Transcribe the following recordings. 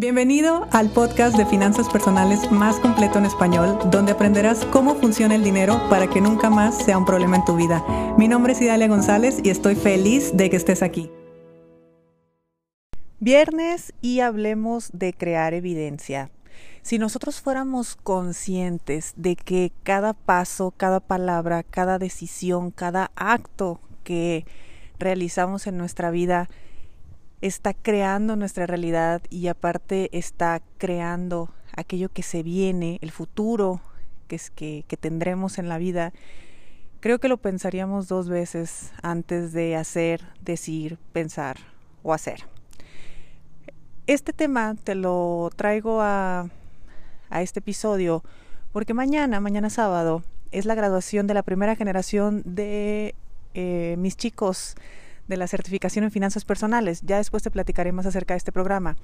Bienvenido al podcast de finanzas personales más completo en español, donde aprenderás cómo funciona el dinero para que nunca más sea un problema en tu vida. Mi nombre es Idalia González y estoy feliz de que estés aquí. Viernes y hablemos de crear evidencia. Si nosotros fuéramos conscientes de que cada paso, cada palabra, cada decisión, cada acto que realizamos en nuestra vida está creando nuestra realidad y aparte está creando aquello que se viene, el futuro que, es que, que tendremos en la vida, creo que lo pensaríamos dos veces antes de hacer, decir, pensar o hacer. Este tema te lo traigo a, a este episodio porque mañana, mañana sábado, es la graduación de la primera generación de eh, mis chicos de la certificación en finanzas personales. Ya después te platicaré más acerca de este programa.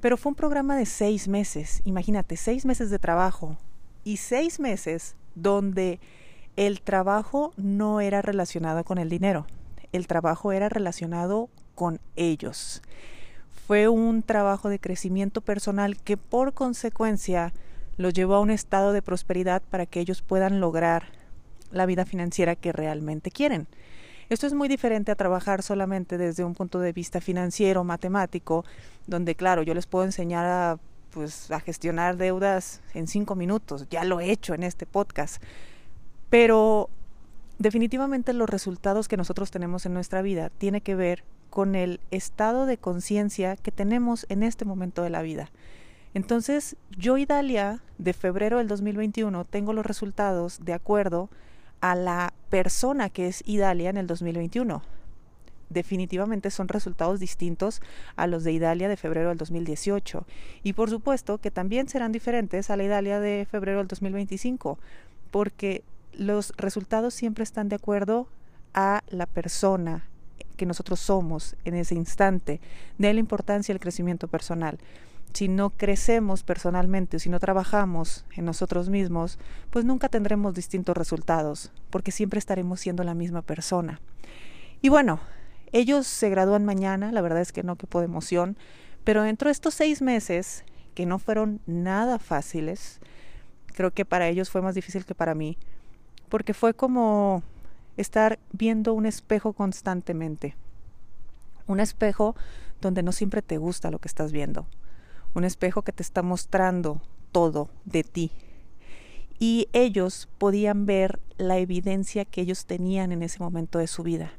Pero fue un programa de seis meses, imagínate, seis meses de trabajo y seis meses donde el trabajo no era relacionado con el dinero, el trabajo era relacionado con ellos. Fue un trabajo de crecimiento personal que por consecuencia los llevó a un estado de prosperidad para que ellos puedan lograr la vida financiera que realmente quieren. Esto es muy diferente a trabajar solamente desde un punto de vista financiero, matemático, donde claro, yo les puedo enseñar a pues a gestionar deudas en cinco minutos. Ya lo he hecho en este podcast. Pero definitivamente los resultados que nosotros tenemos en nuestra vida tiene que ver con el estado de conciencia que tenemos en este momento de la vida. Entonces, yo y Dalia, de febrero del 2021, tengo los resultados de acuerdo a la persona que es Idalia en el 2021. Definitivamente son resultados distintos a los de Idalia de febrero del 2018. Y por supuesto que también serán diferentes a la Idalia de febrero del 2025, porque los resultados siempre están de acuerdo a la persona que nosotros somos en ese instante, de la importancia del crecimiento personal si no crecemos personalmente, si no trabajamos en nosotros mismos, pues nunca tendremos distintos resultados, porque siempre estaremos siendo la misma persona. Y bueno, ellos se gradúan mañana, la verdad es que no, quepo de emoción, pero dentro de estos seis meses, que no fueron nada fáciles, creo que para ellos fue más difícil que para mí, porque fue como estar viendo un espejo constantemente. Un espejo donde no siempre te gusta lo que estás viendo un espejo que te está mostrando todo de ti. Y ellos podían ver la evidencia que ellos tenían en ese momento de su vida.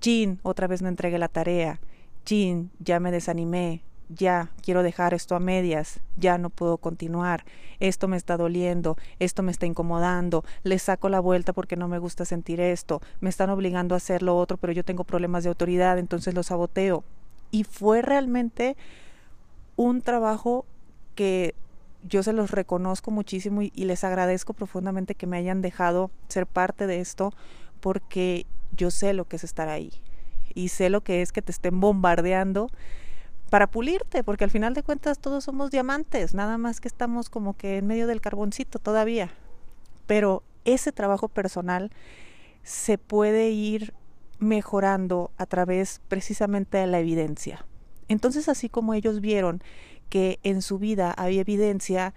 Jean, otra vez no entregué la tarea. Jean, ya me desanimé. Ya quiero dejar esto a medias. Ya no puedo continuar. Esto me está doliendo. Esto me está incomodando. Le saco la vuelta porque no me gusta sentir esto. Me están obligando a hacer lo otro, pero yo tengo problemas de autoridad, entonces lo saboteo. Y fue realmente un trabajo que yo se los reconozco muchísimo y, les agradezco profundamente que me hayan dejado ser parte de esto porque yo sé lo que es estar ahí y sé lo que es que te estén bombardeando para pulirte, porque al final de cuentas todos somos diamantes, nada más que estamos como que en medio del carboncito todavía. Pero ese trabajo personal se puede ir mejorando a través precisamente de la evidencia. Entonces, así como ellos vieron que en su vida había evidencia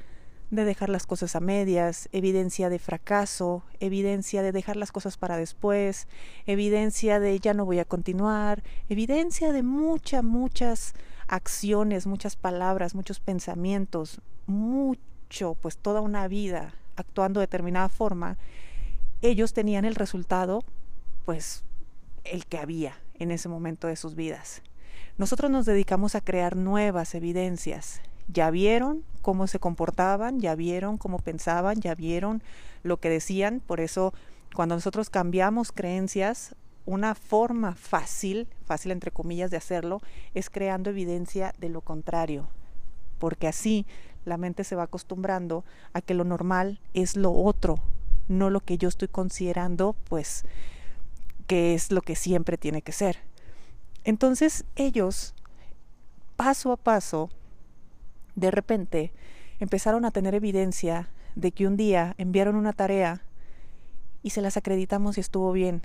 de dejar las cosas a medias, evidencia de fracaso, evidencia de dejar las cosas para después, evidencia de ya no voy a continuar, evidencia de muchas, muchas acciones, muchas palabras, muchos pensamientos, mucho, pues toda una vida actuando de determinada forma, ellos tenían el resultado, pues el que había en ese momento de sus vidas. Nosotros nos dedicamos a crear nuevas evidencias. Ya vieron cómo se comportaban, ya vieron cómo pensaban, ya vieron lo que decían. Por eso, cuando nosotros cambiamos creencias, una forma fácil, fácil entre comillas de hacerlo, es creando evidencia de lo contrario. Porque así la mente se va acostumbrando a que lo normal es lo otro, no lo que yo estoy considerando, pues, que es lo que siempre tiene que ser. Entonces ellos, paso a paso, de repente empezaron a tener evidencia de que un día enviaron una tarea y se las acreditamos y estuvo bien.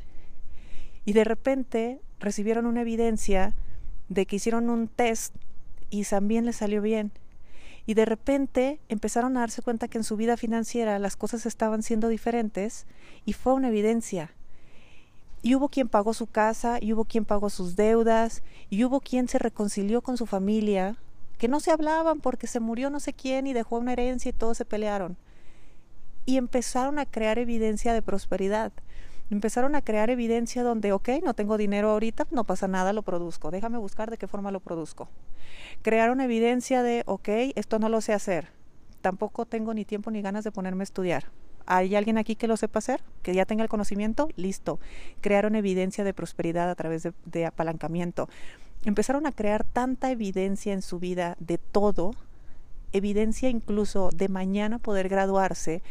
Y de repente recibieron una evidencia de que hicieron un test y también les salió bien. Y de repente empezaron a darse cuenta que en su vida financiera las cosas estaban siendo diferentes y fue una evidencia. Y hubo quien pagó su casa, y hubo quien pagó sus deudas, y hubo quien se reconcilió con su familia, que no se hablaban porque se murió no sé quién y dejó una herencia y todos se pelearon. Y empezaron a crear evidencia de prosperidad. Empezaron a crear evidencia donde, ok, no tengo dinero ahorita, no pasa nada, lo produzco. Déjame buscar de qué forma lo produzco. Crearon evidencia de, ok, esto no lo sé hacer. Tampoco tengo ni tiempo ni ganas de ponerme a estudiar ¿Hay alguien aquí que lo sepa hacer? ¿Que ya tenga el conocimiento? Listo. Crearon evidencia de prosperidad a través de, apalancamiento. Empezaron a crear tanta evidencia en su vida de todo, evidencia incluso de mañana poder graduarse.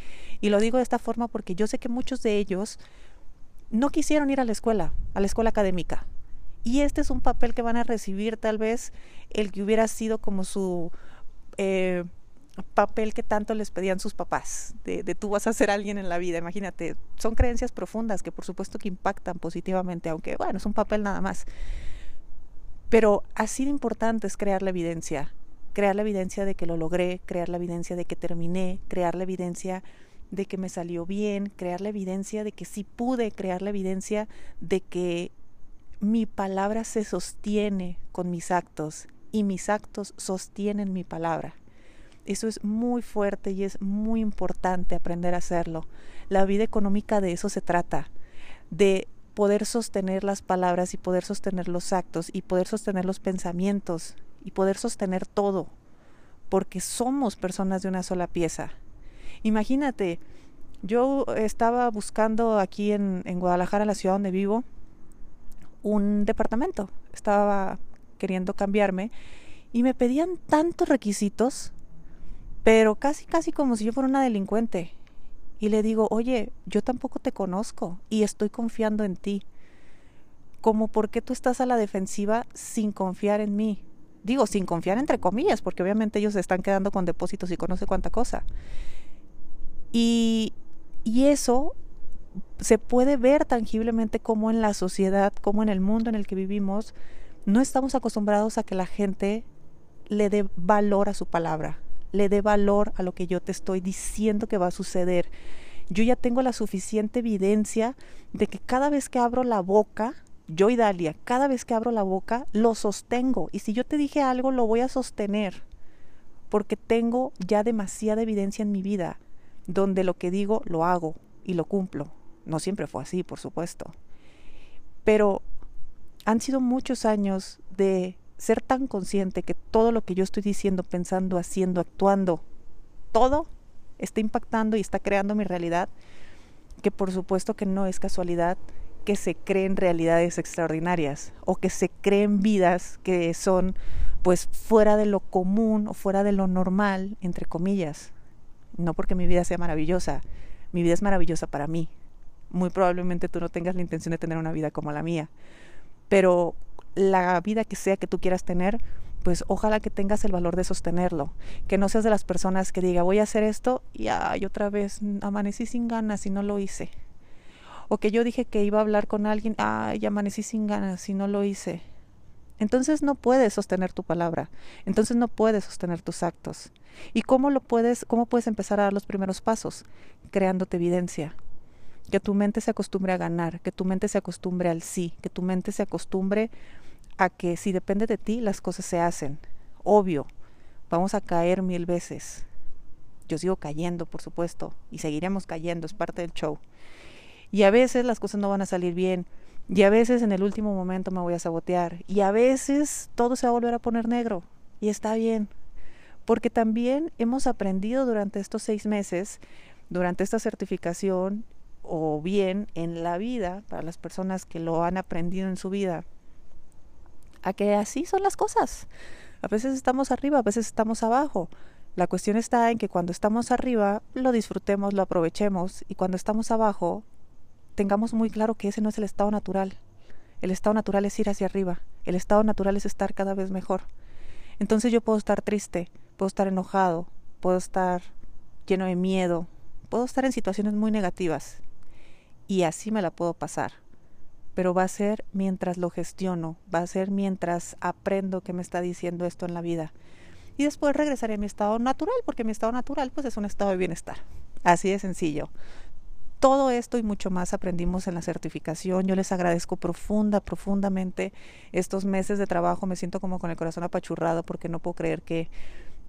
Y lo digo de esta forma porque yo sé que muchos de ellos no quisieron ir a la escuela, a la escuela académica. Y este es un papel que van a recibir tal vez el que hubiera sido como su... Eh, papel que tanto les pedían sus papás, de, tú vas a ser alguien en la vida, imagínate, son creencias profundas que por supuesto que impactan positivamente, aunque bueno, es un papel nada más. Pero así de importante es crear la evidencia, crear la evidencia de que lo logré, crear la evidencia de que terminé, crear la evidencia de que me salió bien, crear la evidencia de que sí pude, crear la evidencia de que mi palabra se sostiene con mis actos y mis actos sostienen mi palabra. Eso es muy fuerte y es muy importante aprender a hacerlo. La vida económica de eso se trata, de poder sostener las palabras y poder sostener los actos y poder sostener los pensamientos y poder sostener todo, porque somos personas de una sola pieza. Imagínate, yo estaba buscando aquí en, en Guadalajara, la ciudad donde vivo, un departamento. Estaba queriendo cambiarme y me pedían tantos requisitos pero casi, casi como si yo fuera una delincuente. Y le digo, oye, yo tampoco te conozco y estoy confiando en ti. Como por qué tú estás a la defensiva sin confiar en mí. Digo, sin confiar entre comillas, porque obviamente ellos se están quedando con depósitos y conoce cuánta cosa. Y, y eso se puede ver tangiblemente como en la sociedad, como en el mundo en el que vivimos, no estamos acostumbrados a que la gente le dé valor a su palabra le dé valor a lo que yo te estoy diciendo que va a suceder. Yo ya tengo la suficiente evidencia de que cada vez que abro la boca, yo y Dalia, cada vez que abro la boca, lo sostengo. Y si yo te dije algo, lo voy a sostener. Porque tengo ya demasiada evidencia en mi vida donde lo que digo lo hago y lo cumplo. No siempre fue así, por supuesto. Pero han sido muchos años de ser tan consciente que todo lo que yo estoy diciendo, pensando, haciendo, actuando, todo está impactando y está creando mi realidad, que por supuesto que no es casualidad que se creen realidades extraordinarias o que se creen vidas que son pues fuera de lo común o fuera de lo normal, entre comillas. No porque mi vida sea maravillosa, mi vida es maravillosa para mí. Muy probablemente tú no tengas la intención de tener una vida como la mía, pero la vida que sea que tú quieras tener, pues ojalá que tengas el valor de sostenerlo, que no seas de las personas que diga voy a hacer esto y ay, otra vez amanecí sin ganas y no lo hice. O que yo dije que iba a hablar con alguien, ay, amanecí sin ganas y no lo hice. Entonces no puedes sostener tu palabra, entonces no puedes sostener tus actos. ¿Y cómo lo puedes, cómo puedes empezar a dar los primeros pasos? Creándote evidencia. Que tu mente se acostumbre a ganar, que tu mente se acostumbre al sí, que tu mente se acostumbre que si depende de ti, las cosas se hacen. Obvio, vamos a caer mil veces. Yo sigo cayendo, por supuesto, y seguiremos cayendo, es parte del show. Y a veces las cosas no van a salir bien, y a veces en el último momento me voy a sabotear, y a veces todo se va a volver a poner negro, y está bien, porque también hemos aprendido durante estos seis meses, durante esta certificación, o bien en la vida, para las personas que lo han aprendido en su vida, a que así son las cosas. A veces estamos arriba, a veces estamos abajo. La cuestión está en que cuando estamos arriba lo disfrutemos, lo aprovechemos y cuando estamos abajo tengamos muy claro que ese no es el estado natural. El estado natural es ir hacia arriba, el estado natural es estar cada vez mejor. Entonces yo puedo estar triste, puedo estar enojado, puedo estar lleno de miedo, puedo estar en situaciones muy negativas y así me la puedo pasar. Pero va a ser mientras lo gestiono, va a ser mientras aprendo qué me está diciendo esto en la vida. Y después regresaré a mi estado natural, porque mi estado natural pues es un estado de bienestar. Así de sencillo. Todo esto y mucho más aprendimos en la certificación. Yo les agradezco profunda, profundamente estos meses de trabajo. Me siento como con el corazón apachurrado porque no puedo creer que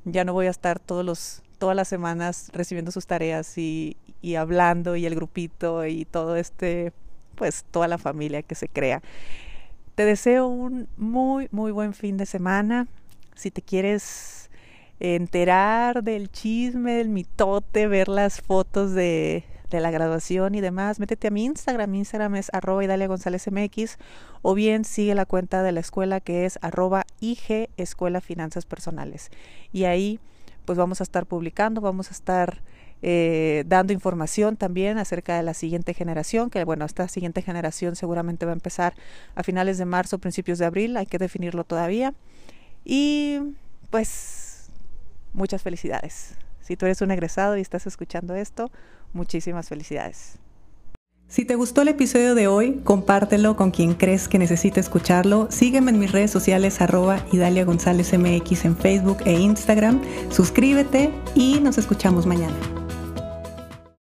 ya no voy a estar todos los, todas las semanas recibiendo sus tareas y, y hablando y el grupito y todo este pues toda la familia que se crea. Te deseo un muy, muy buen fin de semana. Si te quieres enterar del chisme, del mitote, ver las fotos de, de la graduación y demás, métete a mi Instagram. Mi Instagram es arroba Idalia González MX o bien sigue la cuenta de la escuela que es arroba IG Escuela Finanzas Personales. Y ahí pues vamos a estar publicando, vamos a estar eh, dando información también acerca de la siguiente generación, que bueno, esta siguiente generación seguramente va a empezar a finales de marzo, principios de abril, hay que definirlo todavía. Y pues muchas felicidades. Si tú eres un egresado y estás escuchando esto, muchísimas felicidades. Si te gustó el episodio de hoy, compártelo con quien crees que necesite escucharlo. Sígueme en mis redes sociales arroba Idalia González MX en Facebook e Instagram. Suscríbete y nos escuchamos mañana.